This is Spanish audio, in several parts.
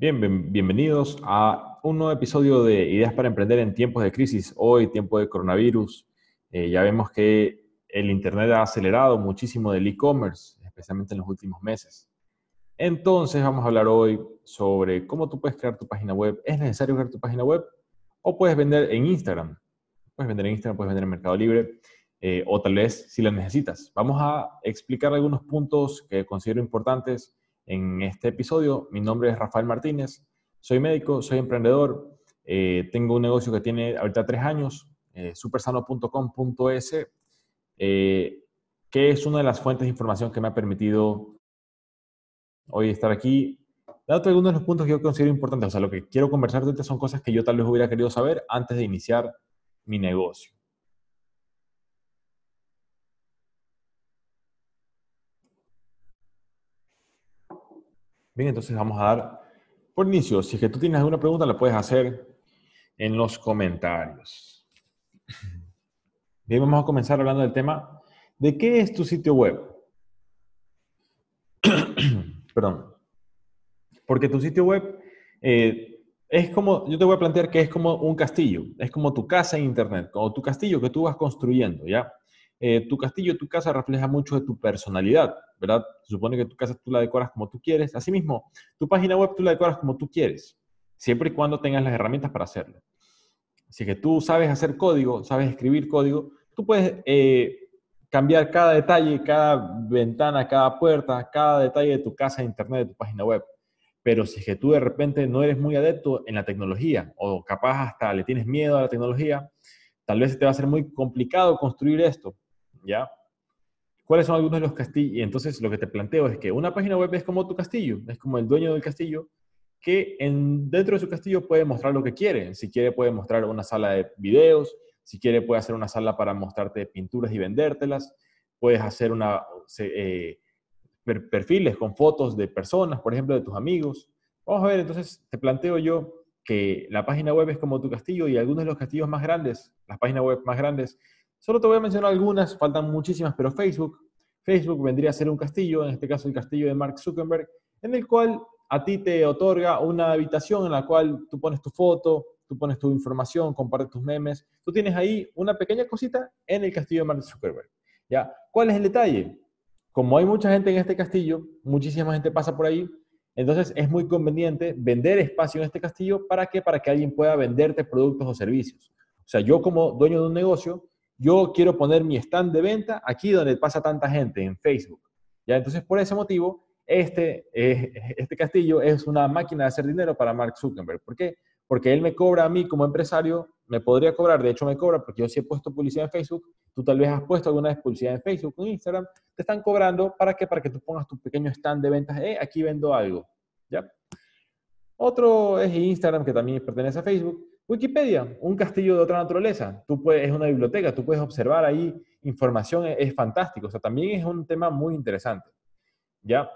Bien, bienvenidos a un nuevo episodio de Ideas para Emprender en tiempos de crisis. Hoy, tiempo de coronavirus, eh, ya vemos que el Internet ha acelerado muchísimo del e-commerce, especialmente en los últimos meses. Entonces, vamos a hablar hoy sobre cómo tú puedes crear tu página web. ¿Es necesario crear tu página web? ¿O puedes vender en Instagram? Puedes vender en Instagram, puedes vender en Mercado Libre, eh, o tal vez si la necesitas. Vamos a explicar algunos puntos que considero importantes en este episodio. Mi nombre es Rafael Martínez, soy médico, soy emprendedor, eh, tengo un negocio que tiene ahorita tres años, eh, supersano.com.es, eh, que es una de las fuentes de información que me ha permitido hoy estar aquí. Dado algunos de los puntos que yo considero importantes, o sea, lo que quiero conversar ahorita son cosas que yo tal vez hubiera querido saber antes de iniciar mi negocio. Bien, entonces vamos a dar por inicio. Si es que tú tienes alguna pregunta, la puedes hacer en los comentarios. Bien, vamos a comenzar hablando del tema de qué es tu sitio web. Perdón. Porque tu sitio web eh, es como, yo te voy a plantear que es como un castillo, es como tu casa en Internet, como tu castillo que tú vas construyendo, ¿ya? Eh, tu castillo, tu casa refleja mucho de tu personalidad, ¿verdad? Supone que tu casa tú la decoras como tú quieres. Asimismo, tu página web tú la decoras como tú quieres, siempre y cuando tengas las herramientas para hacerlo. Así que tú sabes hacer código, sabes escribir código, tú puedes eh, cambiar cada detalle, cada ventana, cada puerta, cada detalle de tu casa, de internet, de tu página web. Pero si es que tú de repente no eres muy adepto en la tecnología o capaz hasta le tienes miedo a la tecnología, tal vez te va a ser muy complicado construir esto. ¿Ya? ¿Cuáles son algunos de los castillos? Y entonces lo que te planteo es que una página web es como tu castillo, es como el dueño del castillo, que en, dentro de su castillo puede mostrar lo que quiere. Si quiere puede mostrar una sala de videos, si quiere puede hacer una sala para mostrarte pinturas y vendértelas, puedes hacer una, eh, perfiles con fotos de personas, por ejemplo, de tus amigos. Vamos a ver, entonces te planteo yo que la página web es como tu castillo y algunos de los castillos más grandes, las páginas web más grandes, Solo te voy a mencionar algunas, faltan muchísimas, pero Facebook. Facebook vendría a ser un castillo, en este caso el castillo de Mark Zuckerberg, en el cual a ti te otorga una habitación en la cual tú pones tu foto, tú pones tu información, compartes tus memes. Tú tienes ahí una pequeña cosita en el castillo de Mark Zuckerberg. ¿Ya? ¿Cuál es el detalle? Como hay mucha gente en este castillo, muchísima gente pasa por ahí, entonces es muy conveniente vender espacio en este castillo. ¿Para qué? Para que alguien pueda venderte productos o servicios. O sea, yo como dueño de un negocio, yo quiero poner mi stand de venta aquí donde pasa tanta gente, en Facebook. ¿ya? Entonces, por ese motivo, este, este castillo es una máquina de hacer dinero para Mark Zuckerberg. ¿Por qué? Porque él me cobra a mí como empresario, me podría cobrar, de hecho me cobra porque yo sí he puesto publicidad en Facebook, tú tal vez has puesto alguna vez publicidad en Facebook o en Instagram, te están cobrando para qué? Para que tú pongas tu pequeño stand de ventas, eh, aquí vendo algo, ¿ya? Otro es Instagram que también pertenece a Facebook, Wikipedia, un castillo de otra naturaleza. Tú puedes, es una biblioteca, tú puedes observar ahí información, es, fantástico. O sea, también es un tema muy interesante. ¿Ya?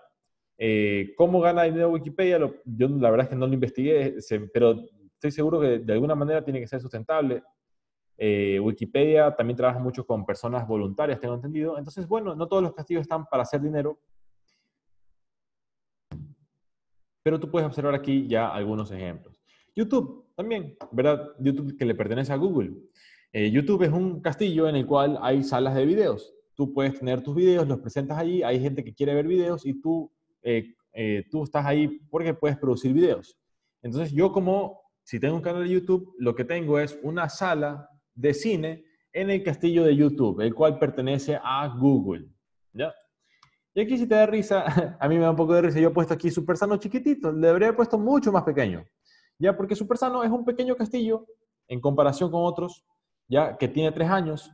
Eh, ¿Cómo gana dinero Wikipedia? yo la verdad es que no lo investigué, pero estoy seguro que de alguna manera tiene que ser sustentable. Eh, Wikipedia también trabaja mucho con personas voluntarias, tengo entendido. Entonces, bueno, no todos los castillos están para hacer dinero, pero tú puedes observar aquí ya algunos ejemplos. YouTube también, ¿verdad? YouTube que le pertenece a Google. Eh, YouTube es un castillo en el cual hay salas de videos. Tú puedes tener tus videos, los presentas allí, hay gente que quiere ver videos y tú, eh, eh, tú estás ahí porque puedes producir videos. Entonces yo como, si tengo un canal de YouTube, lo que tengo es una sala de cine en el castillo de YouTube, el cual pertenece a Google. ¿Ya? Y aquí si te da risa, a mí me da un poco de risa, yo he puesto aquí Super Sano chiquitito, le habría puesto mucho más pequeño. ¿Ya? Porque Supersano es un pequeño castillo en comparación con otros, ¿ya? Que tiene tres años.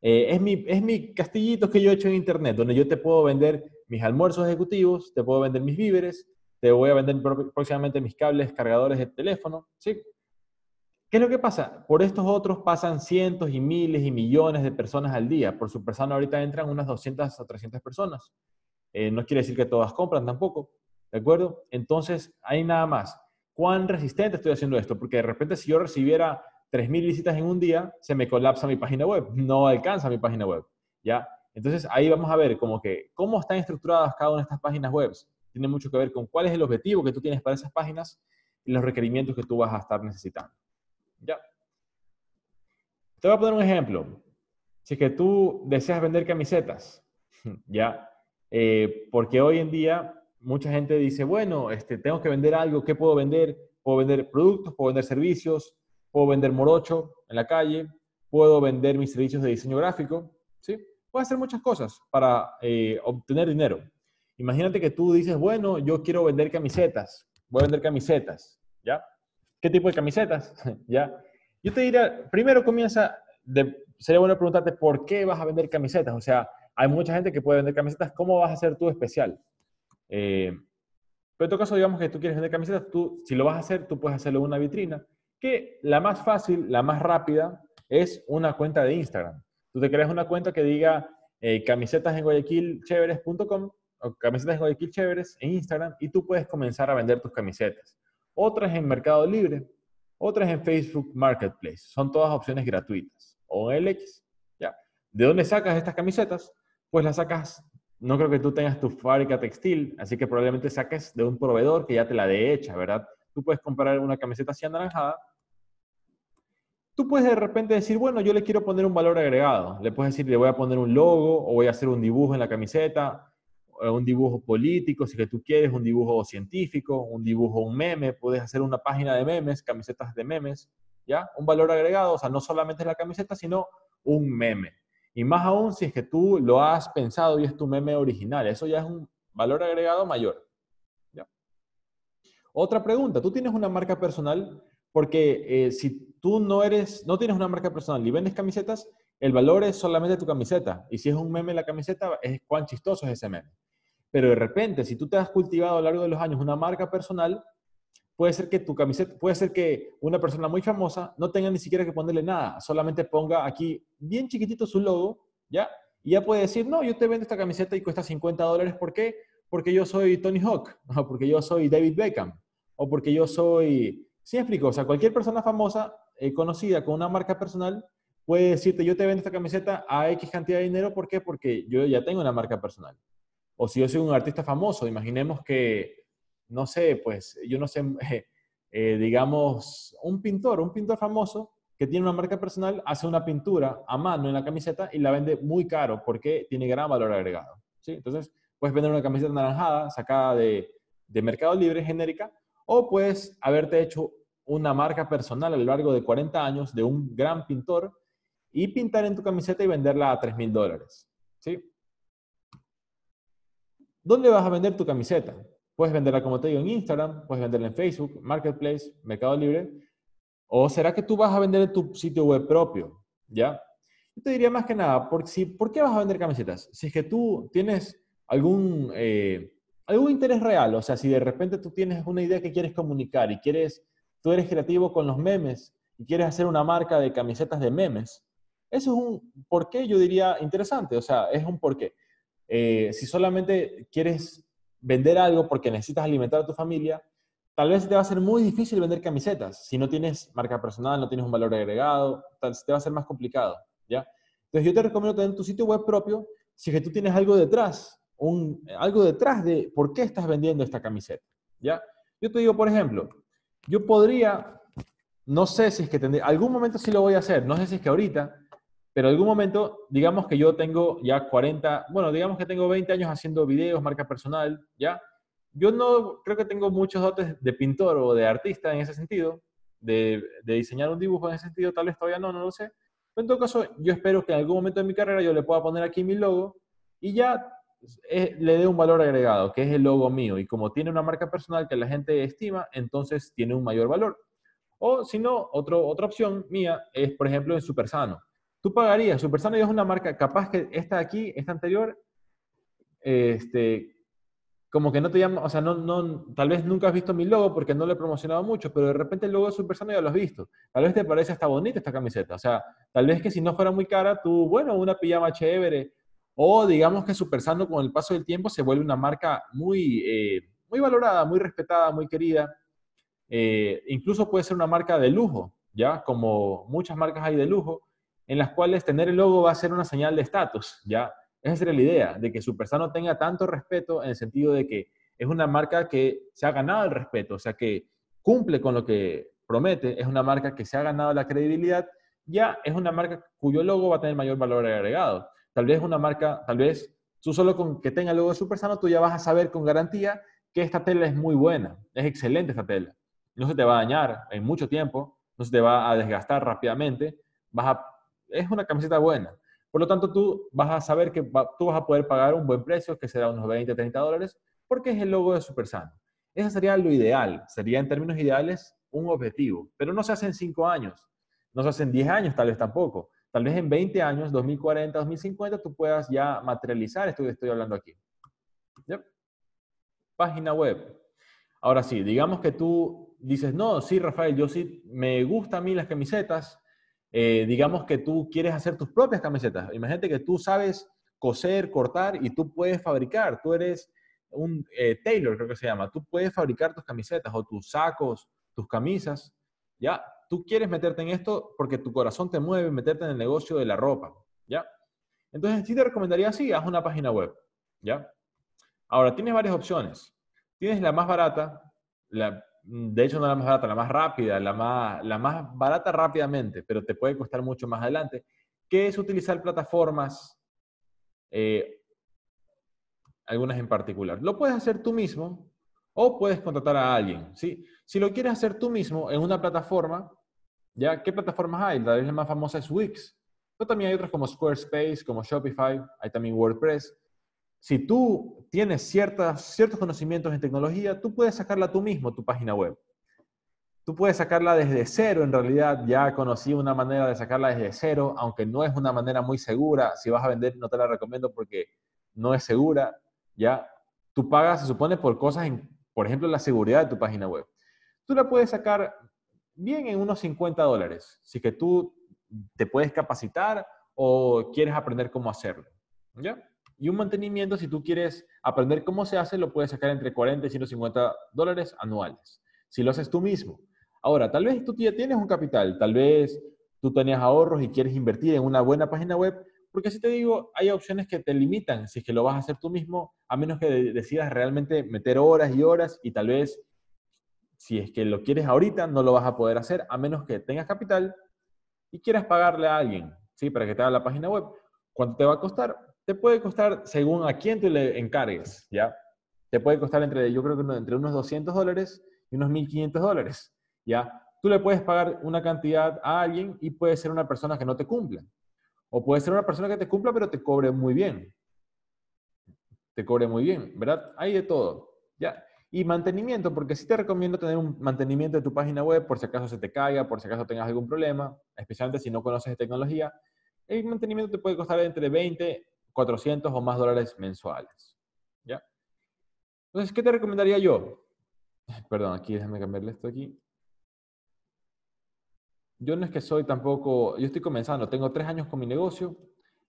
Eh, es, mi, es mi castillito que yo he hecho en internet, donde yo te puedo vender mis almuerzos ejecutivos, te puedo vender mis víveres, te voy a vender próximamente mis cables cargadores de teléfono, ¿sí? ¿Qué es lo que pasa? Por estos otros pasan cientos y miles y millones de personas al día. Por Supersano ahorita entran unas 200 o 300 personas. Eh, no quiere decir que todas compran tampoco, ¿de acuerdo? Entonces, hay nada más cuán resistente estoy haciendo esto, porque de repente si yo recibiera 3.000 visitas en un día, se me colapsa mi página web, no alcanza mi página web, ¿ya? Entonces ahí vamos a ver como que cómo están estructuradas cada una de estas páginas web. tiene mucho que ver con cuál es el objetivo que tú tienes para esas páginas y los requerimientos que tú vas a estar necesitando. ¿Ya? Te voy a poner un ejemplo. Si es que tú deseas vender camisetas, ¿ya? Eh, porque hoy en día mucha gente dice, bueno, este, tengo que vender algo, ¿qué puedo vender? Puedo vender productos, puedo vender servicios, puedo vender morocho en la calle, puedo vender mis servicios de diseño gráfico, ¿sí? Puedo hacer muchas cosas para eh, obtener dinero. Imagínate que tú dices, bueno, yo quiero vender camisetas, voy a vender camisetas, ¿ya? ¿Qué tipo de camisetas? ¿Ya? Yo te diría, primero comienza, de, sería bueno preguntarte por qué vas a vender camisetas. O sea, hay mucha gente que puede vender camisetas, ¿cómo vas a hacer tú especial? Eh, pero en todo caso, digamos que tú quieres vender camisetas, tú, si lo vas a hacer, tú puedes hacerlo en una vitrina, que la más fácil, la más rápida, es una cuenta de Instagram. Tú te creas una cuenta que diga eh, camisetas en guayaquilchéveres.com o camisetas en en Instagram y tú puedes comenzar a vender tus camisetas. Otras en Mercado Libre, otras en Facebook Marketplace. Son todas opciones gratuitas. O en LX, ya. ¿De dónde sacas estas camisetas? Pues las sacas, no creo que tú tengas tu fábrica textil, así que probablemente saques de un proveedor que ya te la dé hecha, ¿verdad? Tú puedes comprar una camiseta así anaranjada. Tú puedes de repente decir, bueno, yo le quiero poner un valor agregado. Le puedes decir, le voy a poner un logo o voy a hacer un dibujo en la camiseta eh, un dibujo político, si que tú quieres, un dibujo científico, un dibujo, un meme, puedes hacer una página de memes, camisetas de memes, ¿ya? Un valor agregado, o sea, no solamente la camiseta, sino un meme. Y más aún si es que tú lo has pensado y es tu meme original, eso ya es un valor agregado mayor. Otra pregunta, ¿tú tienes una marca personal? Porque eh, si tú no eres, no tienes una marca personal y vendes camisetas, el valor es solamente tu camiseta. Y si es un meme la camiseta, es cuán chistoso es ese meme. Pero de repente, si tú te has cultivado a lo largo de los años una marca personal, puede ser que tu camiseta, puede ser que una persona muy famosa no tenga ni siquiera que ponerle nada, solamente ponga aquí bien chiquitito su logo, ¿ya? Y ya puede decir, no, yo te vendo esta camiseta y cuesta 50 dólares, ¿por qué? Porque yo soy Tony Hawk, o porque yo soy David Beckham, o porque yo soy... ¿Sí explico? O sea, cualquier persona famosa, eh, conocida con una marca personal, puede decirte, yo te vendo esta camiseta a X cantidad de dinero, ¿por qué? Porque yo ya tengo una marca personal. O si yo soy un artista famoso, imaginemos que, no sé, pues yo no sé, eh, digamos, un pintor, un pintor famoso que tiene una marca personal, hace una pintura a mano en la camiseta y la vende muy caro porque tiene gran valor agregado. ¿sí? Entonces, puedes vender una camiseta naranjada sacada de, de Mercado Libre genérica o puedes haberte hecho una marca personal a lo largo de 40 años de un gran pintor y pintar en tu camiseta y venderla a 3 mil dólares. ¿sí? ¿Dónde vas a vender tu camiseta? Puedes venderla, como te digo, en Instagram, puedes venderla en Facebook, Marketplace, Mercado Libre, o será que tú vas a vender en tu sitio web propio, ¿ya? Yo te diría más que nada, ¿por, si, ¿por qué vas a vender camisetas? Si es que tú tienes algún, eh, algún interés real, o sea, si de repente tú tienes una idea que quieres comunicar y quieres, tú eres creativo con los memes y quieres hacer una marca de camisetas de memes, eso es un porqué, yo diría, interesante, o sea, es un porqué. Eh, si solamente quieres vender algo porque necesitas alimentar a tu familia, tal vez te va a ser muy difícil vender camisetas. Si no tienes marca personal, no tienes un valor agregado, tal, te va a ser más complicado, ¿ya? Entonces yo te recomiendo tener tu sitio web propio si que tú tienes algo detrás, un, algo detrás de por qué estás vendiendo esta camiseta, ¿ya? Yo te digo, por ejemplo, yo podría, no sé si es que tendré, algún momento sí lo voy a hacer, no sé si es que ahorita, pero en algún momento, digamos que yo tengo ya 40, bueno, digamos que tengo 20 años haciendo videos, marca personal, ¿ya? Yo no creo que tengo muchos dotes de pintor o de artista en ese sentido, de, diseñar un dibujo en ese sentido, tal vez todavía no, no lo sé. Pero en todo caso, yo espero que en algún momento de mi carrera yo le pueda poner aquí mi logo y ya eh, le dé un valor agregado, que es el logo mío. Y como tiene una marca personal que la gente estima, entonces tiene un mayor valor. O si no, otra opción mía es, por ejemplo, en Supersano tú pagarías, Supersano ya es una marca, capaz que esta de aquí, esta anterior, este, como que no te llama, o sea, no, no, tal vez nunca has visto mi logo porque no lo he promocionado mucho, pero de repente el logo de Supersano ya lo has visto. Tal vez te parece hasta bonita esta camiseta. O sea, tal vez que si no fuera muy cara, tú, bueno, una pijama chévere. O digamos que Supersano con el paso del tiempo se vuelve una marca muy, eh, muy valorada, muy respetada, muy querida. Eh, incluso puede ser una marca de lujo, ¿ya? Como muchas marcas hay de lujo en las cuales tener el logo va a ser una señal de estatus, ¿ya? Esa sería la idea, de que Supersano tenga tanto respeto en el sentido de que es una marca que se ha ganado el respeto, o sea, que cumple con lo que promete, es una marca que se ha ganado la credibilidad, ya es una marca cuyo logo va a tener mayor valor agregado. Tal vez una marca, tal vez tú solo con que tenga el logo de Supersano, tú ya vas a saber con garantía que esta tela es muy buena, es excelente esta tela. No se te va a dañar en mucho tiempo, no se te va a desgastar rápidamente, vas a, es una camiseta buena. Por lo tanto, tú vas a saber que tú vas a poder pagar un buen precio, que será unos 20, 30 dólares, porque es el logo de Supersano. Eso sería lo ideal, sería en términos ideales un objetivo, pero no se hace en 5 años, no se hace en 10 años tal vez tampoco. Tal vez en 20 años, 2040, 2050, tú puedas ya materializar esto que estoy hablando aquí. Página web. Ahora sí, digamos que tú dices, no, sí, Rafael, yo sí, me gustan a mí las camisetas, eh, digamos que tú quieres hacer tus propias camisetas. Imagínate que tú sabes coser, cortar y tú puedes fabricar. Tú eres un eh, tailor, creo que se llama. Tú puedes fabricar tus camisetas o tus sacos, tus camisas. Ya, tú quieres meterte en esto porque tu corazón te mueve meterte en el negocio de la ropa. Ya. Entonces, sí te recomendaría, sí, haz una página web. Ya. Ahora, tienes varias opciones. Tienes la más barata, la, de hecho no la más barata, la más rápida, la más, la más barata rápidamente, pero te puede costar mucho más adelante, que es utilizar plataformas, eh, algunas en particular. Lo puedes hacer tú mismo o puedes contratar a alguien. ¿sí? Si lo quieres hacer tú mismo en una plataforma, ¿ya? ¿qué plataformas hay? La, la más famosa es Wix, pero también hay otras como Squarespace, como Shopify, hay también WordPress. Si tú tienes ciertas, ciertos conocimientos en tecnología, tú puedes sacarla tú mismo, tu página web. Tú puedes sacarla desde cero, en realidad ya conocí una manera de sacarla desde cero, aunque no es una manera muy segura. Si vas a vender, no te la recomiendo porque no es segura. Ya, tú pagas, se supone, por cosas, en, por ejemplo, la seguridad de tu página web. Tú la puedes sacar bien en unos 50 dólares, si que tú te puedes capacitar o quieres aprender cómo hacerlo. ¿Ya? Y un mantenimiento, si tú quieres aprender cómo se hace, lo puedes sacar entre 40 y 150 dólares anuales, si lo haces tú mismo. Ahora, tal vez tú ya tienes un capital, tal vez tú tenías ahorros y quieres invertir en una buena página web, porque si te digo, hay opciones que te limitan si es que lo vas a hacer tú mismo, a menos que decidas realmente meter horas y horas y tal vez, si es que lo quieres ahorita, no lo vas a poder hacer, a menos que tengas capital y quieras pagarle a alguien, ¿sí? Para que te haga la página web. ¿Cuánto te va a costar? Te puede costar, según a quién tú le encargues, ¿ya? Te puede costar entre, yo creo que entre unos 200 dólares y unos 1.500 dólares, ¿ya? Tú le puedes pagar una cantidad a alguien y puede ser una persona que no te cumpla. O puede ser una persona que te cumpla, pero te cobre muy bien. Te cobre muy bien, ¿verdad? Hay de todo, ¿ya? Y mantenimiento, porque sí te recomiendo tener un mantenimiento de tu página web por si acaso se te caiga, por si acaso tengas algún problema, especialmente si no conoces de tecnología. El mantenimiento te puede costar entre 20 400 o más dólares mensuales. ¿Ya? Entonces, ¿qué te recomendaría yo? Perdón, aquí déjame cambiarle esto aquí. Yo no es que soy tampoco, yo estoy comenzando, tengo tres años con mi negocio,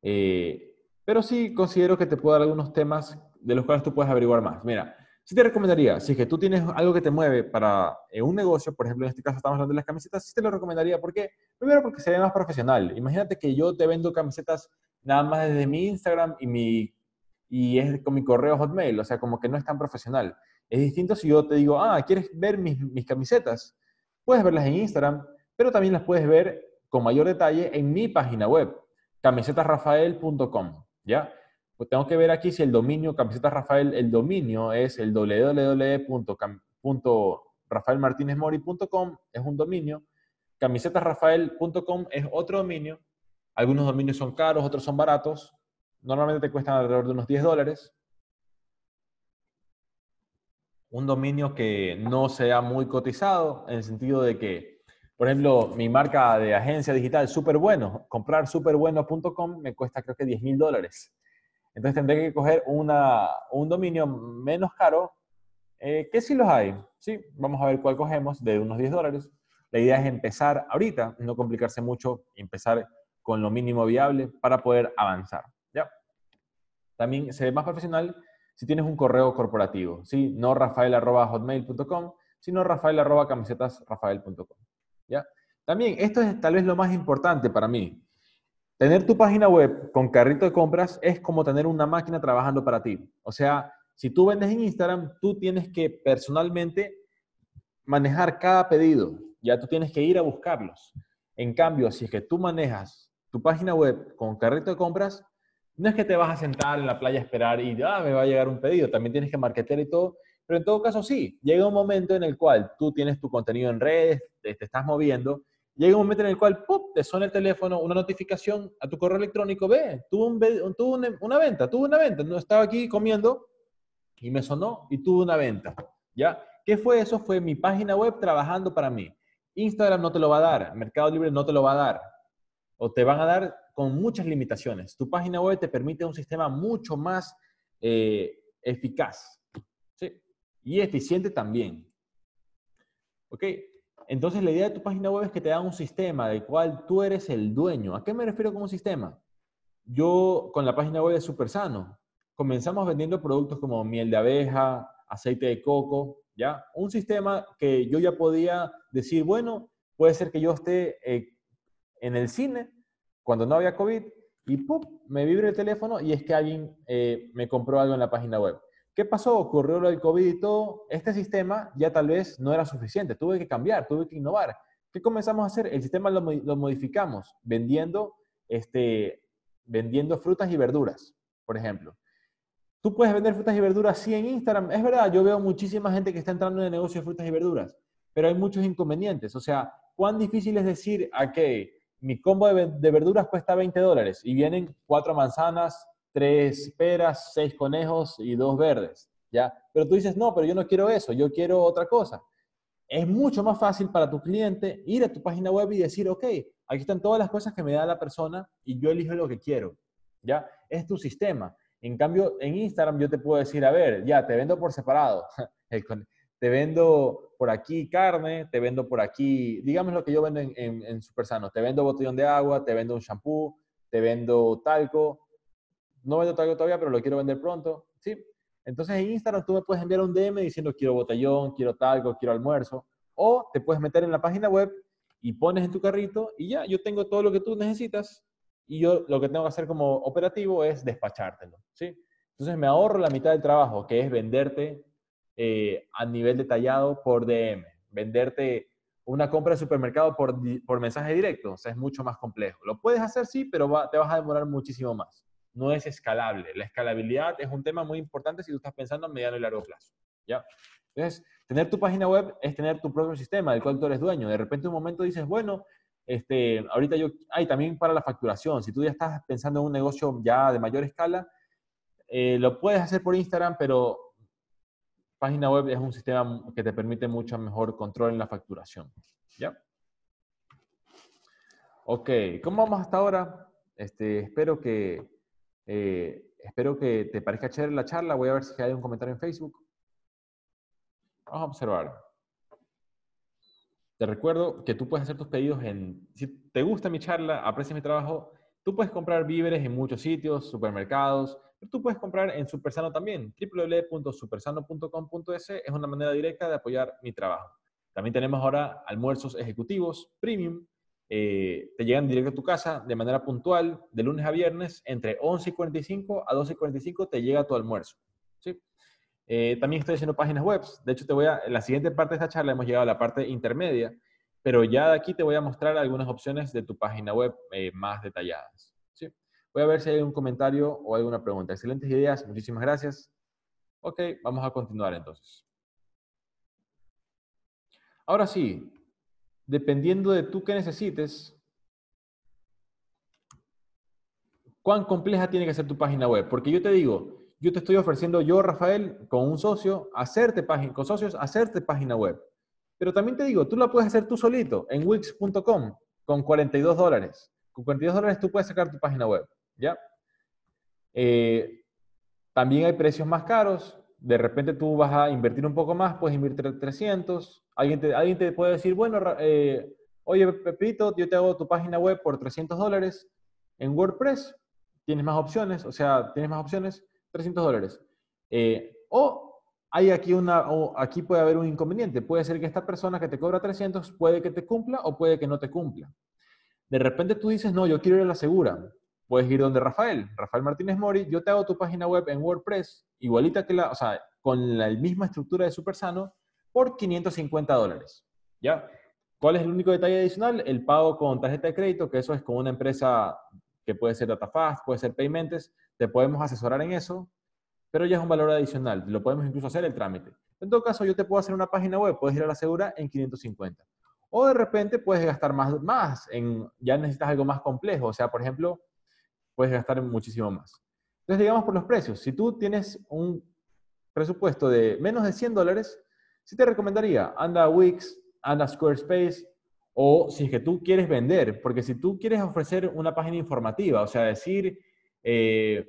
eh, pero sí considero que te puedo dar algunos temas de los cuales tú puedes averiguar más. Mira, sí te recomendaría, si es que tú tienes algo que te mueve para eh, un negocio, por ejemplo, en este caso estamos hablando de las camisetas, sí te lo recomendaría. ¿Por qué? Primero porque sería más profesional. Imagínate que yo te vendo camisetas nada más desde mi Instagram y, mi, y es con mi correo Hotmail, o sea, como que no es tan profesional. Es distinto si yo te digo, ah, ¿quieres ver mis, mis camisetas? Puedes verlas en Instagram, pero también las puedes ver con mayor detalle en mi página web, camisetasrafael.com, ¿ya? Pues tengo que ver aquí si el dominio Camisetas Rafael, el dominio es el www.rafaelmartinezmori.com, es un dominio. Camisetasrafael.com es otro dominio algunos dominios son caros, otros son baratos. Normalmente te cuestan alrededor de unos 10 dólares. Un dominio que no sea muy cotizado, en el sentido de que, por ejemplo, mi marca de agencia digital, súper bueno, comprar superbueno.com me cuesta creo que 10 mil dólares. Entonces tendré que coger una, un dominio menos caro, eh, que sí los hay. Sí, vamos a ver cuál cogemos, de unos 10 dólares. La idea es empezar ahorita, no complicarse mucho, empezar con lo mínimo viable para poder avanzar. ¿ya? También se ve más profesional si tienes un correo corporativo, ¿sí? no rafael.hotmail.com, sino rafael.camisetasrafael.com. ¿ya? También, esto es tal vez lo más importante para mí. Tener tu página web con carrito de compras es como tener una máquina trabajando para ti. O sea, Si tú vendes en Instagram, tú tienes que personalmente manejar cada pedido. Ya tú tienes que ir a buscarlos. En cambio, si es que tú manejas tu página web con carrito de compras, no es que te vas a sentar en la playa a esperar y ah, me va a llegar un pedido. También tienes que marketear y todo. Pero en todo caso, sí, llega un momento en el cual tú tienes tu contenido en redes, te, estás moviendo, llega un momento en el cual ¡pum! te suena el teléfono, una notificación a tu correo electrónico, ve, tuve, un, una venta, tuve una venta, no estaba aquí comiendo y me sonó y tuve una venta, ¿ya? ¿Qué fue eso? Fue mi página web trabajando para mí. Instagram no te lo va a dar, Mercado Libre no te lo va a dar, o te van a dar con muchas limitaciones. Tu página web te permite un sistema mucho más eh, eficaz y eficiente también. ¿Ok? Entonces la idea de tu página web es que te da un sistema del cual tú eres el dueño. ¿A qué me refiero con un sistema? Yo con la página web de Super Sano comenzamos vendiendo productos como miel de abeja, aceite de coco, ¿ya? Un sistema que yo ya podía decir, bueno, puede ser que yo esté eh, en el cine cuando no había COVID y ¡pum! me vibra el teléfono y es que alguien eh, me compró algo en la página web. ¿Qué pasó? Ocurrió lo del COVID y todo. Este sistema ya tal vez no era suficiente. Tuve que cambiar, tuve que innovar. ¿Qué comenzamos a hacer? El sistema lo, modificamos vendiendo, este, vendiendo frutas y verduras, por ejemplo. Tú puedes vender frutas y verduras sí en Instagram. Es verdad, yo veo muchísima gente que está entrando en el negocio de frutas y verduras, pero hay muchos inconvenientes. O sea, ¿cuán difícil es decir que mi combo de, verduras cuesta 20 dólares y vienen cuatro manzanas, tres peras, seis conejos y dos verdes? ¿Ya? Pero tú dices, no, pero yo no quiero eso, yo quiero otra cosa. Es mucho más fácil para tu cliente ir a tu página web y decir, ok, aquí están todas las cosas que me da la persona y yo elijo lo que quiero. ¿Ya? Es tu sistema. En cambio, en Instagram yo te puedo decir, a ver, ya, te vendo por separado. te vendo por aquí carne, te vendo por aquí, digamos lo que yo vendo en, en, Super Sano, te vendo botellón de agua, te vendo un shampoo, te vendo talco. No vendo talco todavía, pero lo quiero vender pronto. ¿sí? Entonces en Instagram tú me puedes enviar un DM diciendo quiero botellón, quiero talco, quiero almuerzo. O te puedes meter en la página web y pones en tu carrito y ya, yo tengo todo lo que tú necesitas y yo lo que tengo que hacer como operativo es despachártelo, ¿sí? Entonces me ahorro la mitad del trabajo, que es venderte eh, a nivel detallado por DM, venderte una compra de supermercado por, por mensaje directo, o sea, es mucho más complejo. Lo puedes hacer, sí, pero te vas a demorar muchísimo más. No es escalable. La escalabilidad es un tema muy importante si tú estás pensando a mediano y largo plazo, ¿ya? Entonces, tener tu página web es tener tu propio sistema del cual tú eres dueño. De repente un momento dices, bueno, este, ahorita yo, hay también para la facturación, si tú ya estás pensando en un negocio ya de mayor escala, eh, lo puedes hacer por Instagram, pero página web es un sistema que te permite mucho mejor control en la facturación. ¿Ya? Ok, ¿cómo vamos hasta ahora? Este, espero que eh, espero que te parezca chévere la charla. Voy a ver si hay un comentario en Facebook. Vamos a observar. Te recuerdo que tú puedes hacer tus pedidos en, si te gusta mi charla, aprecias mi trabajo, tú puedes comprar víveres en muchos sitios, supermercados, pero tú puedes comprar en Supersano también. www.supersano.com.es es una manera directa de apoyar mi trabajo. También tenemos ahora almuerzos ejecutivos premium. Eh, te llegan directo a tu casa de manera puntual, de lunes a viernes, entre 11 y 45 a 12 y 45 te llega tu almuerzo. Eh, también estoy haciendo páginas web. De hecho, te voy a, en la siguiente parte de esta charla hemos llegado a la parte intermedia, pero ya de aquí te voy a mostrar algunas opciones de tu página web eh, más detalladas. Voy a ver si hay un comentario o alguna pregunta. Excelentes ideas, muchísimas gracias. Ok, vamos a continuar entonces. Ahora sí, dependiendo de tú que necesites, ¿cuán compleja tiene que ser tu página web? Porque yo te digo, yo te estoy ofreciendo, yo, Rafael, con un socio, hacerte página, con socios, hacerte página web. Pero también te digo, tú la puedes hacer tú solito en wix.com con 42 dólares. Con 42 dólares tú puedes sacar tu página web, ¿ya? Eh, también hay precios más caros. De repente tú vas a invertir un poco más, puedes invertir 300. Alguien te, alguien te puede decir, bueno, eh, oye, Pepito, yo te hago tu página web por 300 dólares en WordPress. Tienes más opciones, o sea, tienes más opciones. 300 dólares. Eh, o hay aquí una, o aquí puede haber un inconveniente. Puede ser que esta persona que te cobra 300 puede que te cumpla o puede que no te cumpla. De repente tú dices, no, yo quiero ir a la segura. Puedes ir donde Rafael, Rafael Martínez Mori, yo te hago tu página web en WordPress, igualita que la, o sea, con la misma estructura de Supersano, por 550 dólares. ¿Ya? ¿Cuál es el único detalle adicional? El pago con tarjeta de crédito, que eso es con una empresa que puede ser DataFast, puede ser Paymentes, te podemos asesorar en eso, pero ya es un valor adicional, lo podemos incluso hacer el trámite. En todo caso, yo te puedo hacer una página web, puedes ir a la segura en 550. O de repente puedes gastar más, más en, ya necesitas algo más complejo, o sea, por ejemplo, puedes gastar muchísimo más. Entonces, digamos por los precios, si tú tienes un presupuesto de menos de 100 dólares, sí te recomendaría, anda a Wix, anda a Squarespace, o si es que tú quieres vender, porque si tú quieres ofrecer una página informativa, o sea, decir, eh,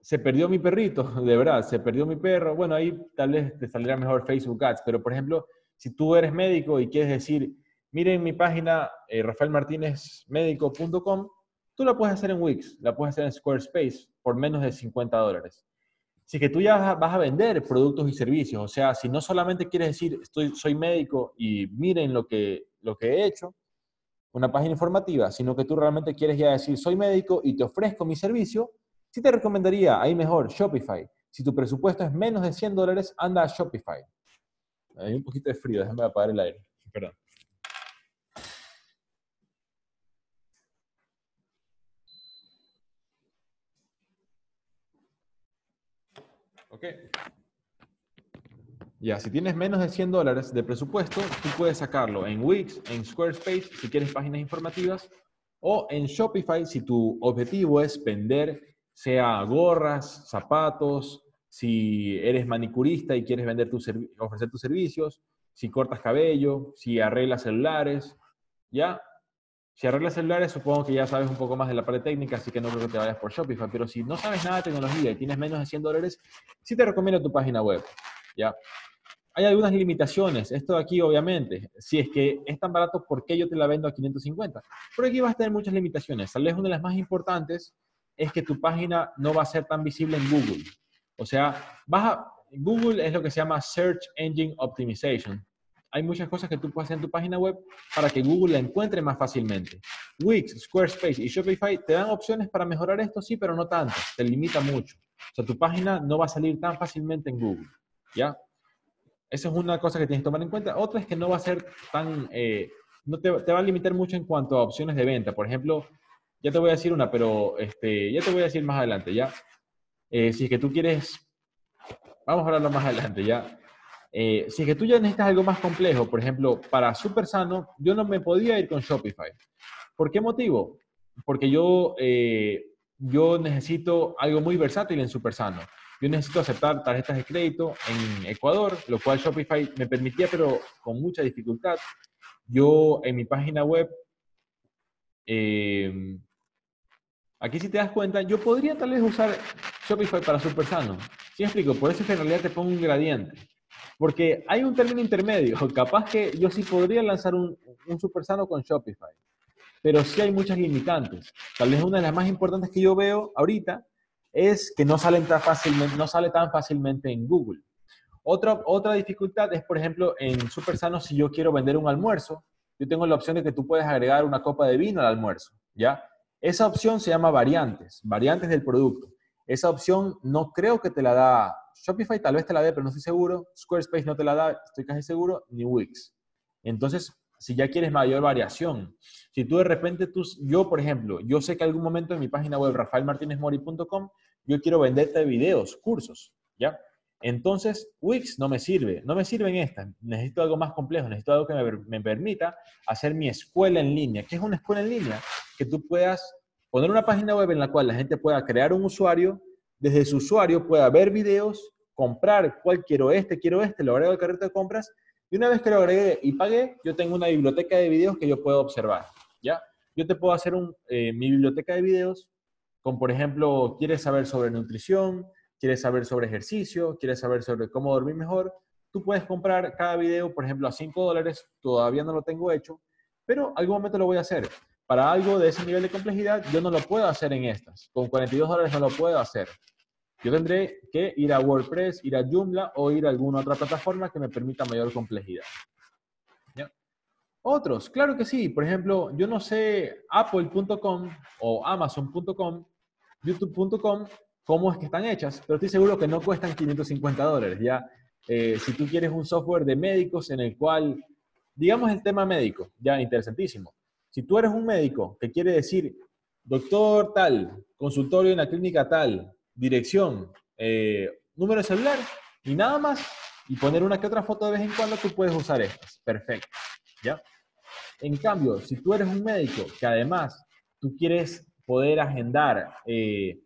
se perdió mi perrito, de verdad, se perdió mi perro, bueno, ahí tal vez te saldría mejor Facebook Ads, pero por ejemplo, si tú eres médico y quieres decir, miren mi página eh, rafaelmartinezmedico.com, tú la puedes hacer en Wix, la puedes hacer en Squarespace por menos de 50 dólares. Si es que tú ya vas a vender productos y servicios, o sea, si no solamente quieres decir, estoy, soy médico y miren lo que, lo que he hecho, una página informativa, sino que tú realmente quieres ya decir, soy médico y te ofrezco mi servicio, Sí te recomendaría, ahí mejor, Shopify. Si tu presupuesto es menos de 100 dólares, anda a Shopify. Hay un poquito de frío, déjame apagar el aire. Perdón. Ya, si tienes menos de 100 dólares de presupuesto, tú puedes sacarlo en Wix, en Squarespace, si quieres páginas informativas, o en Shopify si tu objetivo es vender sea gorras, zapatos, si eres manicurista y quieres vender tu ofrecer tus servicios, si cortas cabello, si arreglas celulares, ¿ya? Si arreglas celulares, supongo que ya sabes un poco más de la parte técnica, así que no creo que te vayas por Shopify, pero si no sabes nada de tecnología y tienes menos de 100 dólares, sí te recomiendo tu página web, ¿ya? Hay algunas limitaciones, esto de aquí obviamente, si es que es tan barato, ¿por qué yo te la vendo a 550? Por aquí vas a tener muchas limitaciones, tal vez una de las más importantes es que tu página no va a ser tan visible en Google. O sea, Google es lo que se llama Search Engine Optimization. Hay muchas cosas que tú puedes hacer en tu página web para que Google la encuentre más fácilmente. Wix, Squarespace y Shopify te dan opciones para mejorar esto, sí, pero no tanto. Te limita mucho. O sea, tu página no va a salir tan fácilmente en Google. ¿Ya? Esa es una cosa que tienes que tomar en cuenta. Otra es que no va a ser tan... Eh, no te, te va a limitar mucho en cuanto a opciones de venta. Por ejemplo, ya te voy a decir una, pero este, ya te voy a decir más adelante, ¿ya? Eh, si es que tú quieres, vamos a hablarlo más adelante, ¿ya? Eh, si es que tú ya necesitas algo más complejo, por ejemplo, para Super Sano, yo no me podía ir con Shopify. ¿Por qué motivo? Porque yo, eh, yo necesito algo muy versátil en Super Sano. Yo necesito aceptar tarjetas de crédito en Ecuador, lo cual Shopify me permitía, pero con mucha dificultad. Yo en mi página web Aquí si te das cuenta, yo podría tal vez usar Shopify para Supersano. ¿Sí me explico? Por eso es que en realidad te pongo un gradiente. Porque hay un término intermedio. Capaz que yo sí podría lanzar un, un Supersano con Shopify. Pero sí hay muchas limitantes. Tal vez una de las más importantes que yo veo ahorita es que no, no sale tan fácilmente en Google. Otra, otra dificultad es, por ejemplo, en Supersano, si yo quiero vender un almuerzo, yo tengo la opción de que tú puedes agregar una copa de vino al almuerzo, ¿ya? Esa opción se llama variantes, variantes del producto. Esa opción no creo que te la da Shopify, tal vez te la dé, pero no estoy seguro. Squarespace no te la da, estoy casi seguro, ni Wix. Entonces, si ya quieres mayor variación, si tú de repente, tú, yo por ejemplo, yo sé que algún momento en mi página web, rafaelmartinezmori.com, yo quiero venderte videos, cursos, ¿ya? Entonces, Wix no me sirve, no me sirve en esta. Necesito algo más complejo, necesito algo que me, permita hacer mi escuela en línea. ¿Qué es una escuela en línea? Que tú puedas poner una página web en la cual la gente pueda crear un usuario, desde su usuario pueda ver videos, comprar cuál quiero este, quiero este, lo agrego al carrito de compras, y una vez que lo agregué y pagué, yo tengo una biblioteca de videos que yo puedo observar, ¿ya? Yo te puedo hacer un, eh, mi biblioteca de videos con, por ejemplo, quieres saber sobre nutrición, quieres saber sobre ejercicio, quieres saber sobre cómo dormir mejor, tú puedes comprar cada video, por ejemplo, a 5 dólares, todavía no lo tengo hecho, pero algún momento lo voy a hacer. Para algo de ese nivel de complejidad, yo no lo puedo hacer en estas. Con 42 dólares no lo puedo hacer. Yo tendré que ir a WordPress, ir a Joomla o ir a alguna otra plataforma que me permita mayor complejidad. Otros, claro que sí. Por ejemplo, yo no sé apple.com o amazon.com, youtube.com, cómo es que están hechas, pero estoy seguro que no cuestan 550 dólares. Ya, eh, si tú quieres un software de médicos en el cual, digamos el tema médico, ya interesantísimo. Si tú eres un médico que quiere decir, doctor tal, consultorio en la clínica tal, dirección, eh, número de celular y nada más, y poner una que otra foto de vez en cuando, tú puedes usar estas. Perfecto. ¿Ya? En cambio, si tú eres un médico que además tú quieres poder agendar, eh,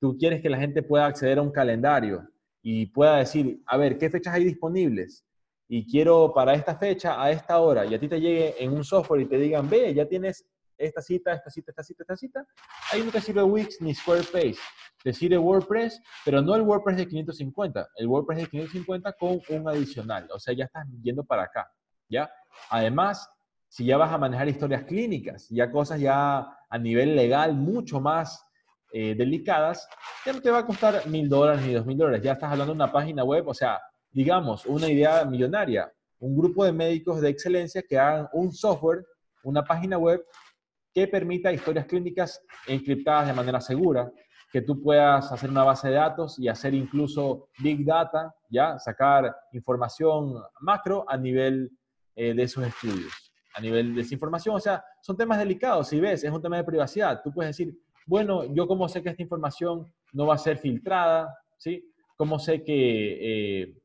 tú quieres que la gente pueda acceder a un calendario y pueda decir, a ver, ¿qué fechas hay disponibles? Y quiero para esta fecha, a esta hora, y a ti te llegue en un software y te digan, ve, ya tienes esta cita, esta cita, esta cita, esta cita, ahí no te sirve Wix ni Squarespace. Te sirve WordPress, pero no el WordPress de 550, el WordPress de 550 con un adicional. O sea, ya estás yendo para acá, ¿ya? Además, si ya vas a manejar historias clínicas, ya cosas ya a nivel legal mucho más eh, delicadas, ya no te va a costar mil dólares ni dos mil dólares. Ya estás hablando de una página web, o sea, digamos, una idea millonaria. Un grupo de médicos de excelencia que hagan un software, una página web que permita historias clínicas encriptadas de manera segura, que tú puedas hacer una base de datos y hacer incluso big data, ya sacar información macro a nivel eh, de esos estudios, a nivel de esa información. O sea, son temas delicados, si ves, es un tema de privacidad. Tú puedes decir, bueno, yo cómo sé que esta información no va a ser filtrada, ¿sí? ¿Cómo sé que... Eh,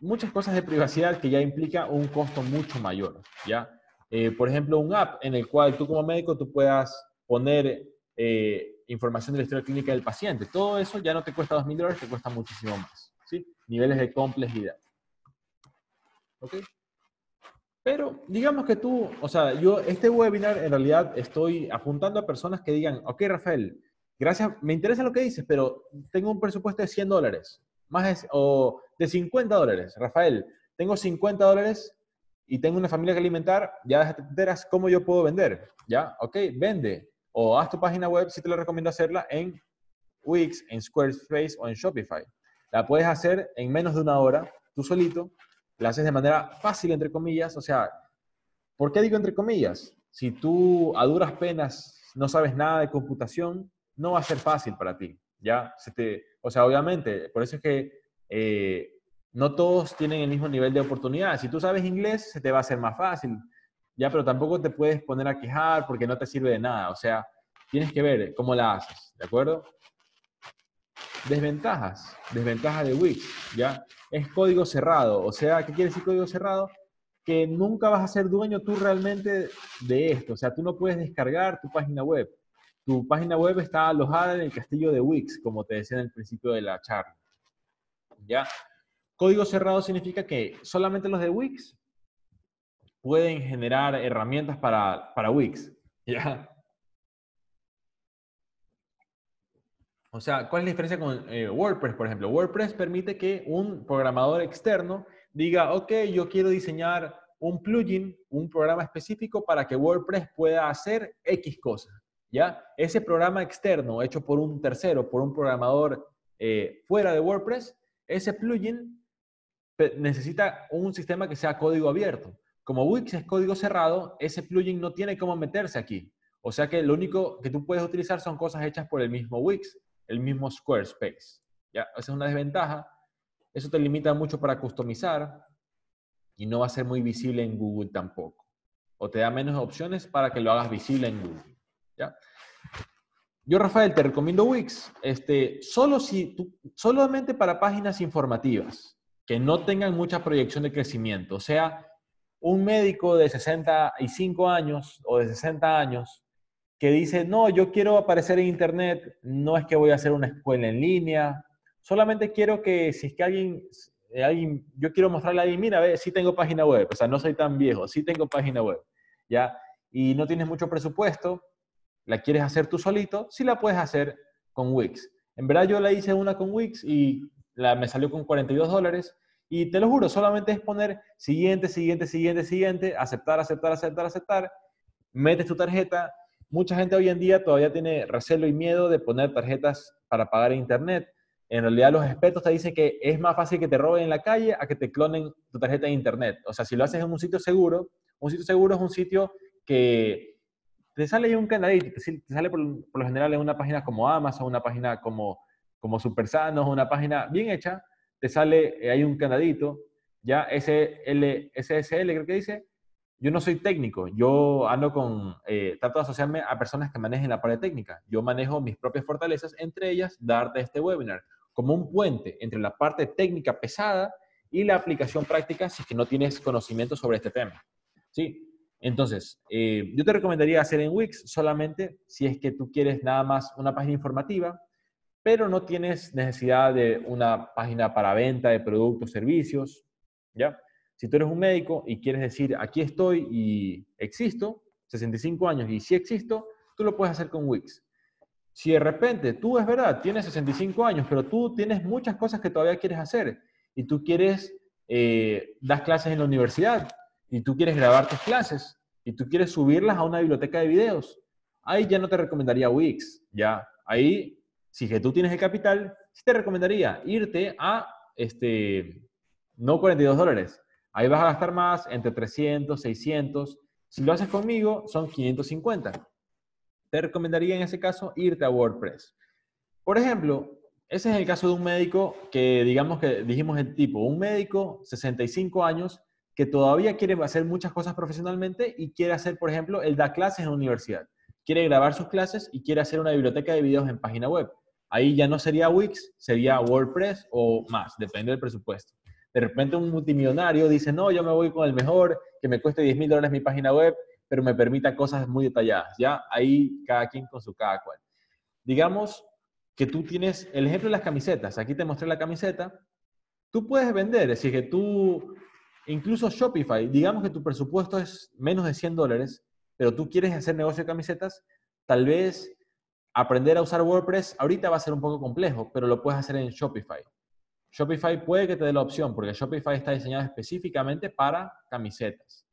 muchas cosas de privacidad que ya implica un costo mucho mayor, ¿ya? Eh, por ejemplo, un app en el cual tú como médico tú puedas poner eh, información de la historia clínica del paciente. Todo eso ya no te cuesta 2.000 dólares, te cuesta muchísimo más. ¿sí? Niveles de complejidad. Pero digamos que tú, o sea, yo este webinar en realidad estoy apuntando a personas que digan, ok, Rafael, gracias, me interesa lo que dices, pero tengo un presupuesto de 100 dólares, más o de 50 dólares. Rafael, tengo 50 dólares y tengo una familia que alimentar, ya enteras cómo yo puedo vender. ¿Ya? Ok, vende. O haz tu página web, si te lo recomiendo hacerla en Wix, en Squarespace o en Shopify. La puedes hacer en menos de una hora, tú solito. La haces de manera fácil, entre comillas. O sea, ¿por qué digo entre comillas? Si tú a duras penas no sabes nada de computación, no va a ser fácil para ti. ¿Ya? Se te, o sea, obviamente, por eso es que eh, no todos tienen el mismo nivel de oportunidad. Si tú sabes inglés, se te va a hacer más fácil, ya, pero tampoco te puedes poner a quejar porque no te sirve de nada. O sea, tienes que ver cómo la haces, ¿de acuerdo? Desventajas, desventajas de Wix, ¿ya? Es código cerrado. O sea, ¿qué quiere decir código cerrado? Que nunca vas a ser dueño tú realmente de esto. O sea, tú no puedes descargar tu página web. Tu página web está alojada en el castillo de Wix, como te decía en el principio de la charla. ¿Ya? Código cerrado significa que solamente los de Wix pueden generar herramientas para, para Wix. ¿ya? O sea, ¿cuál es la diferencia con eh, WordPress, por ejemplo? WordPress permite que un programador externo diga, ok, yo quiero diseñar un plugin, un programa específico para que WordPress pueda hacer X cosas. ¿Ya? Ese programa externo hecho por un tercero, por un programador eh, fuera de WordPress, ese plugin necesita un sistema que sea código abierto. Como Wix es código cerrado, ese plugin no tiene cómo meterse aquí. O sea que lo único que tú puedes utilizar son cosas hechas por el mismo Wix, el mismo Squarespace. ¿Ya? Esa es una desventaja. Eso te limita mucho para customizar y no va a ser muy visible en Google tampoco. O te da menos opciones para que lo hagas visible en Google. ¿Ya? Yo, Rafael, te recomiendo Wix, este, solo si tú, solamente para páginas informativas que no tengan mucha proyección de crecimiento. O sea, un médico de 65 años o de 60 años que dice, no, yo quiero aparecer en Internet, no es que voy a hacer una escuela en línea, solamente quiero que si es que alguien, eh, alguien yo quiero mostrarle a alguien, mira, ve, sí tengo página web, o sea, no soy tan viejo, sí tengo página web, ¿ya? Y no tienes mucho presupuesto, la quieres hacer tú solito, sí la puedes hacer con Wix. En verdad yo la hice una con Wix y la, me salió con 42 dólares y te lo juro, solamente es poner siguiente, siguiente, siguiente, siguiente, aceptar, aceptar, aceptar, aceptar, metes tu tarjeta. Mucha gente hoy en día todavía tiene recelo y miedo de poner tarjetas para pagar internet. en realidad los expertos te dicen que es más fácil que te roben en la calle a que te clonen tu tarjeta de internet. O sea, si lo haces en un sitio seguro, un sitio seguro es un sitio que te sale ahí un canadito, te, sale por, lo general en una página como Amazon, una página como, como Supersanos, una página bien hecha, te sale, eh, hay un canadito, ya SL, SSL creo que dice, yo no soy técnico, yo ando con, eh, trato de asociarme a personas que manejen la parte técnica. Yo manejo mis propias fortalezas, entre ellas darte este webinar como un puente entre la parte técnica pesada y la aplicación práctica si es que no tienes conocimiento sobre este tema. ¿Sí? Entonces, eh, yo te recomendaría hacer en Wix solamente si es que tú quieres nada más una página informativa, pero no tienes necesidad de una página para venta de productos, servicios, ¿ya? Si tú eres un médico y quieres decir, aquí estoy y existo, 65 años y sí existo, tú lo puedes hacer con Wix. Si de repente tú es verdad, tienes 65 años, pero tú tienes muchas cosas que todavía quieres hacer y tú quieres, eh, das clases en la universidad y tú quieres grabar tus clases y tú quieres subirlas a una biblioteca de videos, ahí ya no te recomendaría Wix, ya. Ahí, si que tú tienes el capital, sí te recomendaría irte a, este, no 42 dólares, Ahí vas a gastar más, entre 300, 600. Si lo haces conmigo, son 550. Te recomendaría en ese caso irte a WordPress. Por ejemplo, ese es el caso de un médico que, digamos que dijimos el tipo, un médico, 65 años, que todavía quiere hacer muchas cosas profesionalmente y quiere hacer, por ejemplo, él da clases en la universidad. Quiere grabar sus clases y quiere hacer una biblioteca de videos en página web. Ahí ya no sería Wix, sería WordPress o más, depende del presupuesto. De repente un multimillonario dice, no, yo me voy con el mejor, que me cueste 10 mil dólares mi página web, pero me permita cosas muy detalladas. Ya ahí cada quien con su cada cual. Digamos que tú tienes el ejemplo de las camisetas. Aquí te mostré la camiseta. Tú puedes vender, es decir, que tú, incluso Shopify, digamos que tu presupuesto es menos de 100 dólares, pero tú quieres hacer negocio de camisetas, tal vez aprender a usar WordPress ahorita va a ser un poco complejo, pero lo puedes hacer en Shopify. Shopify puede que te dé la opción, porque Shopify está diseñado específicamente para camisetas.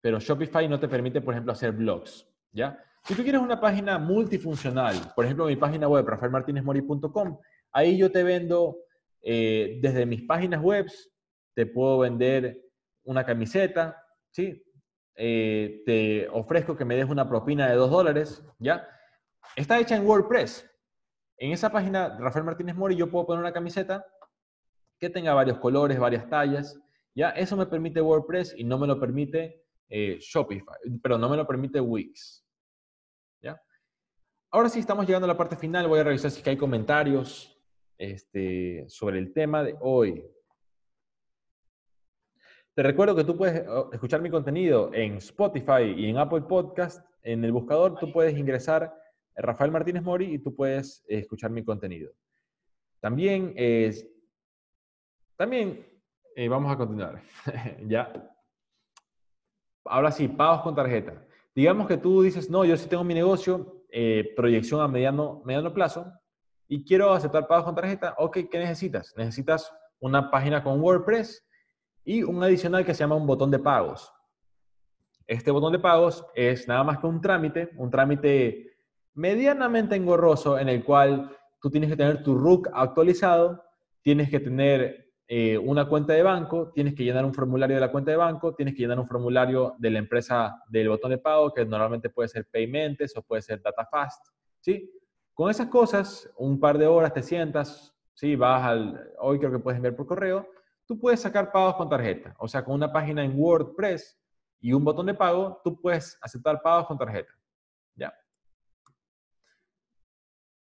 Pero Shopify no te permite, por ejemplo, hacer blogs, ¿ya? Si tú quieres una página multifuncional, por ejemplo, mi página web, rafaelmartinezmori.com, ahí yo te vendo eh, desde mis páginas web, te puedo vender una camiseta, ¿sí? Eh, te ofrezco que me des una propina de dos dólares, ¿ya? Está hecha en WordPress, en esa página, Rafael Martínez Mori, yo puedo poner una camiseta que tenga varios colores, varias tallas. ¿ya? Eso me permite WordPress y no me lo permite eh, Shopify, pero no me lo permite Wix. ¿ya? Ahora sí, estamos llegando a la parte final. Voy a revisar si hay comentarios este, sobre el tema de hoy. Te recuerdo que tú puedes oh, escuchar mi contenido en Spotify y en Apple Podcast. En el buscador tú puedes ingresar Rafael Martínez Mori y tú puedes eh, escuchar mi contenido. También, es, también eh, vamos a continuar. ya. Ahora sí, pagos con tarjeta. Digamos que tú dices, no, yo sí tengo mi negocio, eh, proyección a mediano, mediano plazo, y quiero aceptar pagos con tarjeta. Ok, ¿qué necesitas? Necesitas una página con WordPress y un adicional que se llama un botón de pagos. Este botón de pagos es nada más que un trámite, un trámite medianamente engorroso en el cual tú tienes que tener tu RUC actualizado, tienes que tener eh, una cuenta de banco, tienes que llenar un formulario de la cuenta de banco, tienes que llenar un formulario de la empresa del botón de pago, que normalmente puede ser Paymentes o puede ser DataFast, ¿sí? Con esas cosas, un par de horas te sientas, ¿sí? Vas al, hoy creo que puedes enviar por correo, tú puedes sacar pagos con tarjeta, o sea, con una página en WordPress y un botón de pago, tú puedes aceptar pagos con tarjeta, ¿ya?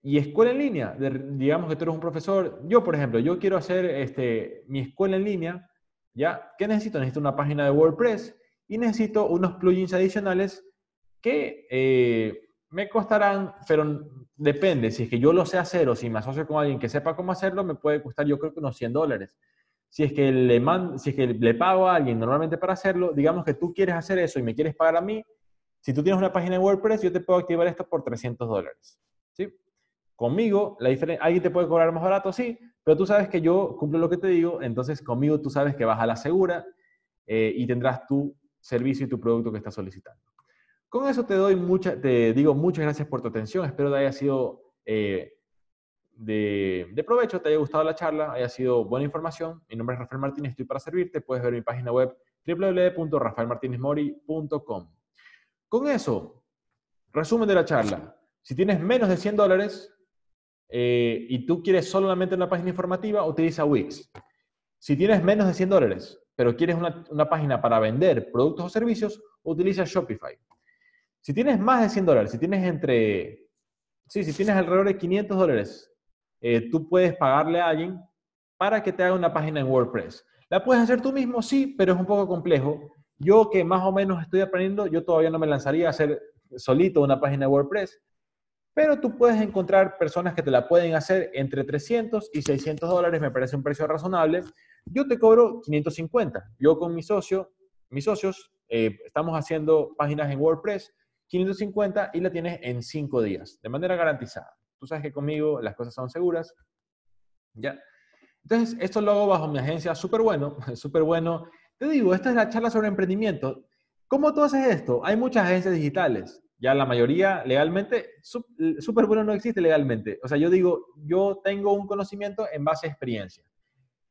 Y escuela en línea, digamos que tú eres un profesor, yo por ejemplo, yo quiero hacer este, mi escuela en línea, ¿ya? ¿Qué necesito? Necesito una página de WordPress y necesito unos plugins adicionales que eh, me costarán, pero depende, si es que yo lo sé hacer o si me asocio con alguien que sepa cómo hacerlo, me puede costar yo creo que unos 100 dólares. Si es, que le si es que le pago a alguien normalmente para hacerlo, digamos que tú quieres hacer eso y me quieres pagar a mí, si tú tienes una página de WordPress, yo te puedo activar esto por 300 dólares. ¿sí? Conmigo, la alguien te puede cobrar más barato, sí, pero tú sabes que yo cumplo lo que te digo, entonces conmigo tú sabes que vas a la segura eh, y tendrás tu servicio y tu producto que estás solicitando. Con eso te doy mucha, te digo muchas gracias por tu atención, espero que haya sido eh, de, provecho, te haya gustado la charla, haya sido buena información. Mi nombre es Rafael Martínez, estoy para servirte. Puedes ver mi página web www.rafaelmartinezmori.com. Con eso, resumen de la charla. Si tienes menos de 100 dólares eh, y tú quieres solamente una página informativa, utiliza Wix. Si tienes menos de 100 dólares, pero quieres una, una página para vender productos o servicios, utiliza Shopify. Si tienes más de 100 dólares, si tienes entre, sí, si tienes alrededor de 500 dólares, eh, tú puedes pagarle a alguien para que te haga una página en WordPress. ¿La puedes hacer tú mismo? Sí, pero es un poco complejo. Yo que más o menos estoy aprendiendo, yo todavía no me lanzaría a hacer solito una página de WordPress, pero tú puedes encontrar personas que te la pueden hacer entre 300 y 600 dólares, me parece un precio razonable. Yo te cobro 550. Yo con mi socio, mis socios, eh, estamos haciendo páginas en WordPress 550 y la tienes en 5 días, de manera garantizada. Tú sabes que conmigo las cosas son seguras. ¿Ya? Entonces, esto lo hago bajo mi agencia súper bueno, súper bueno. Te digo, esta es la charla sobre emprendimiento. ¿Cómo tú haces esto? Hay muchas agencias digitales. Ya la mayoría legalmente, súper bueno no existe legalmente. O sea, yo digo, yo tengo un conocimiento en base a experiencia.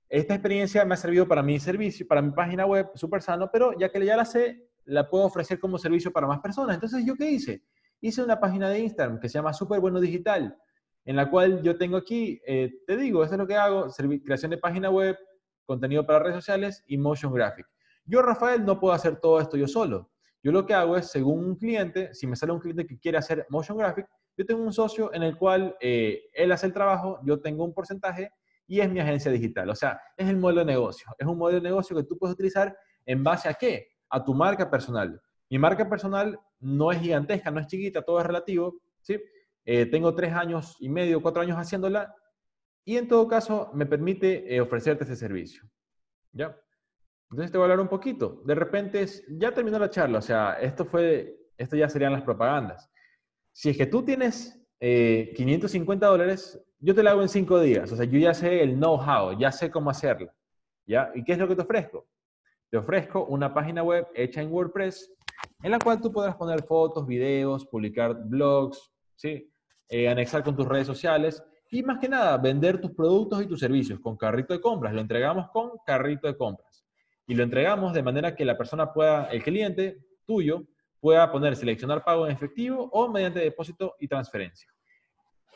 Esta experiencia me ha servido para mi servicio, para mi página web, súper sano, pero ya que ya la sé, la puedo ofrecer como servicio para más personas. Entonces, ¿yo qué hice? Hice una página de Instagram que se llama Súper Bueno Digital, en la cual yo tengo aquí, eh, te digo, esto es lo que hago, creación de página web, contenido para redes sociales y motion graphic. Yo, Rafael, no puedo hacer todo esto yo solo. Yo lo que hago es, según un cliente, si me sale un cliente que quiere hacer motion graphic, yo tengo un socio en el cual eh, él hace el trabajo, yo tengo un porcentaje y es mi agencia digital. O sea, es el modelo de negocio. Es un modelo de negocio que tú puedes utilizar en base a qué? A tu marca personal. Mi marca personal no es gigantesca, no es chiquita, todo es relativo, ¿sí? Eh, tengo tres años y medio, cuatro años haciéndola y en todo caso me permite eh, ofrecerte ese servicio. ¿Ya? Entonces te voy a hablar un poquito. De repente, ya terminó la charla, o sea, esto fue, esto ya serían las propagandas. Si es que tú tienes 550 eh, dólares, yo te la hago en cinco días. O sea, yo ya sé el know-how, ya sé cómo hacerla. ¿Ya? ¿Y qué es lo que te ofrezco? Te ofrezco una página web hecha en WordPress en la cual tú podrás poner fotos, videos, publicar blogs, ¿sí? Eh, anexar con tus redes sociales y más que nada vender tus productos y tus servicios con carrito de compras. Lo entregamos con carrito de compras y lo entregamos de manera que la persona pueda, el cliente tuyo, pueda poner seleccionar pago en efectivo o mediante depósito y transferencia.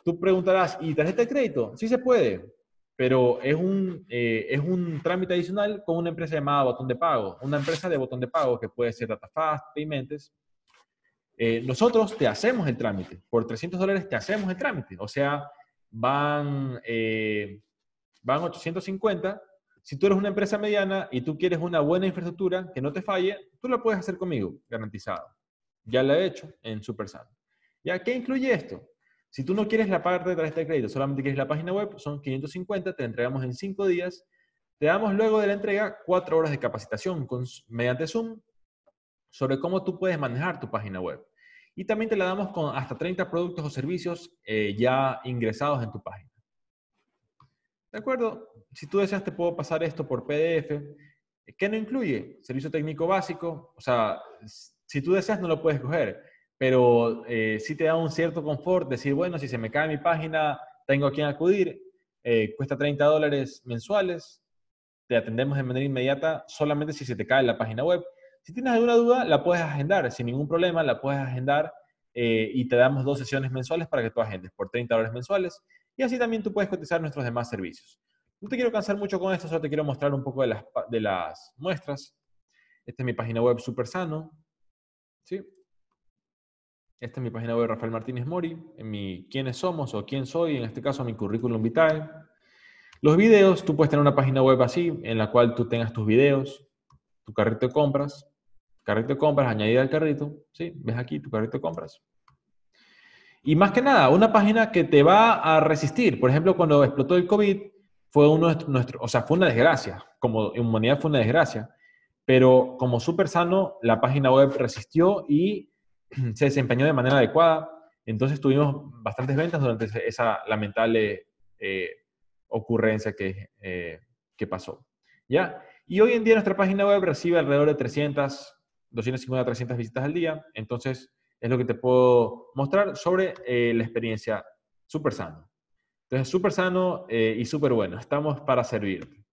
Tú preguntarás, ¿y tarjeta de crédito? Sí se puede, pero es un, eh, es un trámite adicional con una empresa llamada Botón de Pago, una empresa de botón de pago que puede ser DataFast, Payments. Eh, nosotros te hacemos el trámite, por 300 dólares te hacemos el trámite, o sea, van, eh, van 850. Si tú eres una empresa mediana y tú quieres una buena infraestructura que no te falle, tú la puedes hacer conmigo, garantizado. Ya la he hecho en SuperSan. ¿Ya qué incluye esto? Si tú no quieres la parte de tarjeta de crédito, solamente quieres la página web, son 550, te entregamos en 5 días. Te damos luego de la entrega 4 horas de capacitación con, mediante Zoom sobre cómo tú puedes manejar tu página web. Y también te la damos con hasta 30 productos o servicios eh, ya ingresados en tu página. ¿De acuerdo? Si tú deseas, te puedo pasar esto por PDF. ¿Qué no incluye? Servicio técnico básico. O sea, si tú deseas, no lo puedes coger pero eh, sí te da un cierto confort decir, bueno, si se me cae mi página, tengo a quien acudir, eh, cuesta 30 dólares mensuales, te atendemos de manera inmediata solamente si se te cae la página web. Si tienes alguna duda, la puedes agendar, sin ningún problema, la puedes agendar eh, y te damos dos sesiones mensuales para que tú agendes por 30 dólares mensuales y así también tú puedes cotizar nuestros demás servicios. No te quiero cansar mucho con esto, solo te quiero mostrar un poco de las, de las muestras. Esta es mi página web súper sano. ¿Sí? Esta es mi página web Rafael Martínez Mori, en mi quiénes somos o quién soy, en este caso mi currículum vitae. Los videos, tú puedes tener una página web así, en la cual tú tengas tus videos, tu carrito de compras, carrito de compras, añadida al carrito, ¿sí? ¿Ves aquí tu carrito de compras? Y más que nada, una página que te va a resistir. Por ejemplo, cuando explotó el COVID, fue uno de nuestros, o sea, fue una desgracia, como humanidad fue una desgracia, pero como súper sano, la página web resistió y se desempeñó de manera adecuada. Entonces tuvimos bastantes ventas durante esa lamentable eh, ocurrencia que, eh, que pasó. ¿Ya? Y hoy en día nuestra página web recibe alrededor de 300, 250, 300 visitas al día. Entonces es lo que te puedo mostrar sobre eh, la experiencia súper sana. Entonces, súper sano eh, y súper bueno. Estamos para servir.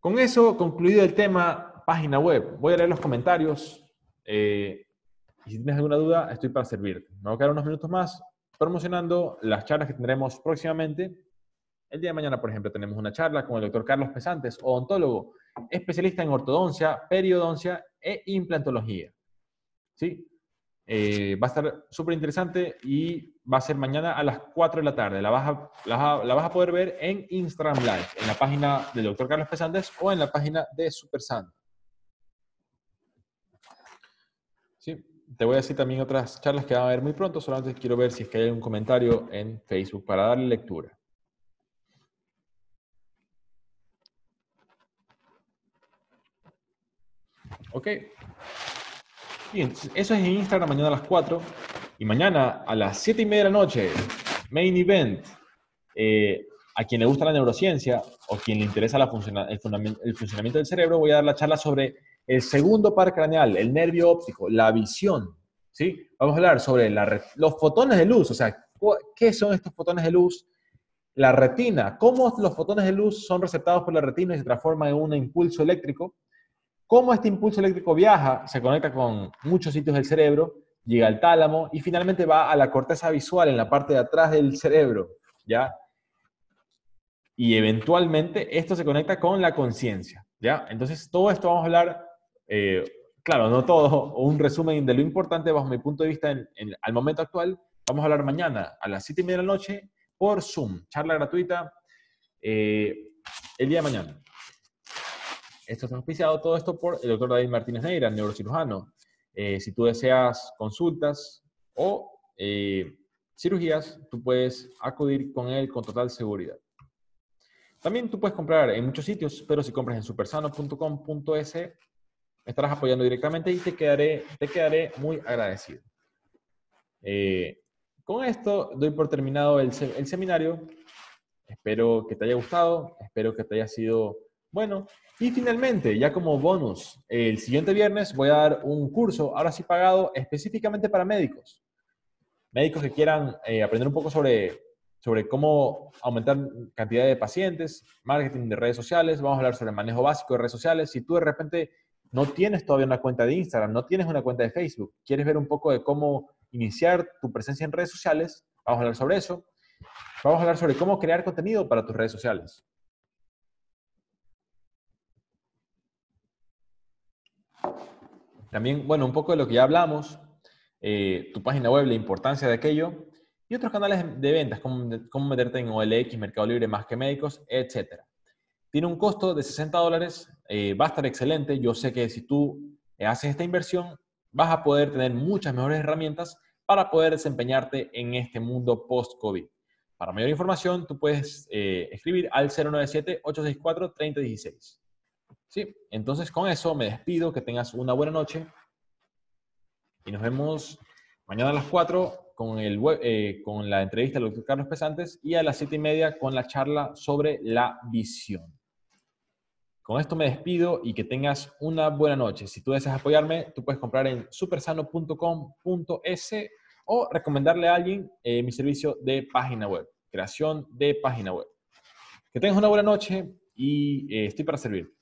Con eso, concluido el tema página web, voy a leer los comentarios. Eh, y si tienes alguna duda, estoy para servirte. Me voy a quedar unos minutos más promocionando las charlas que tendremos próximamente. El día de mañana, por ejemplo, tenemos una charla con el doctor Carlos Pesantes, odontólogo, especialista en ortodoncia, periodoncia e implantología. ¿Sí? Eh, va a estar súper interesante y va a ser mañana a las 4 de la tarde. La vas, a, la, vas a poder ver en Instagram Live, en la página del doctor Carlos Pesantes o en la página de SuperSan. Sí, te voy a decir también otras charlas que van a haber muy pronto, solamente quiero ver si es que hay un comentario en Facebook para darle lectura. Ok. Bien, eso es en Instagram mañana a las 4. Y mañana a las 7 y media de la noche, main event. Eh, a quien le gusta la neurociencia o quien le interesa el, funcionamiento del cerebro, voy a dar la charla sobre el segundo par craneal, el nervio óptico, la visión. ¿sí? Vamos a hablar sobre los fotones de luz, o sea, ¿qué son estos fotones de luz? La retina, cómo los fotones de luz son receptados por la retina y se transforman en un impulso eléctrico cómo este impulso eléctrico viaja, se conecta con muchos sitios del cerebro, llega al tálamo y finalmente va a la corteza visual en la parte de atrás del cerebro, ¿ya? Y eventualmente esto se conecta con la conciencia, ¿ya? Entonces todo esto vamos a hablar, eh, claro, no todo, un resumen de lo importante bajo mi punto de vista en, al momento actual. Vamos a hablar mañana a las 7 y media de la noche por Zoom, charla gratuita, eh, el día de mañana. Esto está auspiciado todo esto por el doctor David Martínez Neira, neurocirujano. Eh, si tú deseas consultas o eh, cirugías, tú puedes acudir con él con total seguridad. También tú puedes comprar en muchos sitios, pero si compras en supersano.com.es, estarás apoyando directamente y te quedaré, te quedaré muy agradecido. Eh, con esto doy por terminado el, el seminario. Espero que te haya gustado, espero que te haya sido bueno. Y finalmente, ya como bonus, el siguiente viernes voy a dar un curso, ahora sí pagado, específicamente para médicos. Médicos que quieran eh, aprender un poco sobre, sobre cómo aumentar cantidad de pacientes, marketing de redes sociales, vamos a hablar sobre el manejo básico de redes sociales. Si tú de repente no tienes todavía una cuenta de Instagram, no tienes una cuenta de Facebook, quieres ver un poco de cómo iniciar tu presencia en redes sociales, vamos a hablar sobre eso. Vamos a hablar sobre cómo crear contenido para tus redes sociales. También, bueno, un poco de lo que ya hablamos, eh, tu página web, la importancia de aquello, y otros canales de ventas, como cómo meterte en OLX, Mercado Libre, Más que Médicos, etc. Tiene un costo de 60 dólares, eh, va a estar excelente. Yo sé que si tú haces esta inversión, vas a poder tener muchas mejores herramientas para poder desempeñarte en este mundo post-COVID. Para mayor información, tú puedes eh, escribir al 097-864-3016. Sí, entonces con eso me despido, que tengas una buena noche y nos vemos mañana a las 4 con, el eh, con la entrevista del doctor Carlos Pesantes y a las 7 y media con la charla sobre la visión. Con esto me despido y que tengas una buena noche. Si tú deseas apoyarme, tú puedes comprar en supersano.com.es o recomendarle a alguien eh, mi servicio de página web, creación de página web. Que tengas una buena noche y eh, estoy para servir.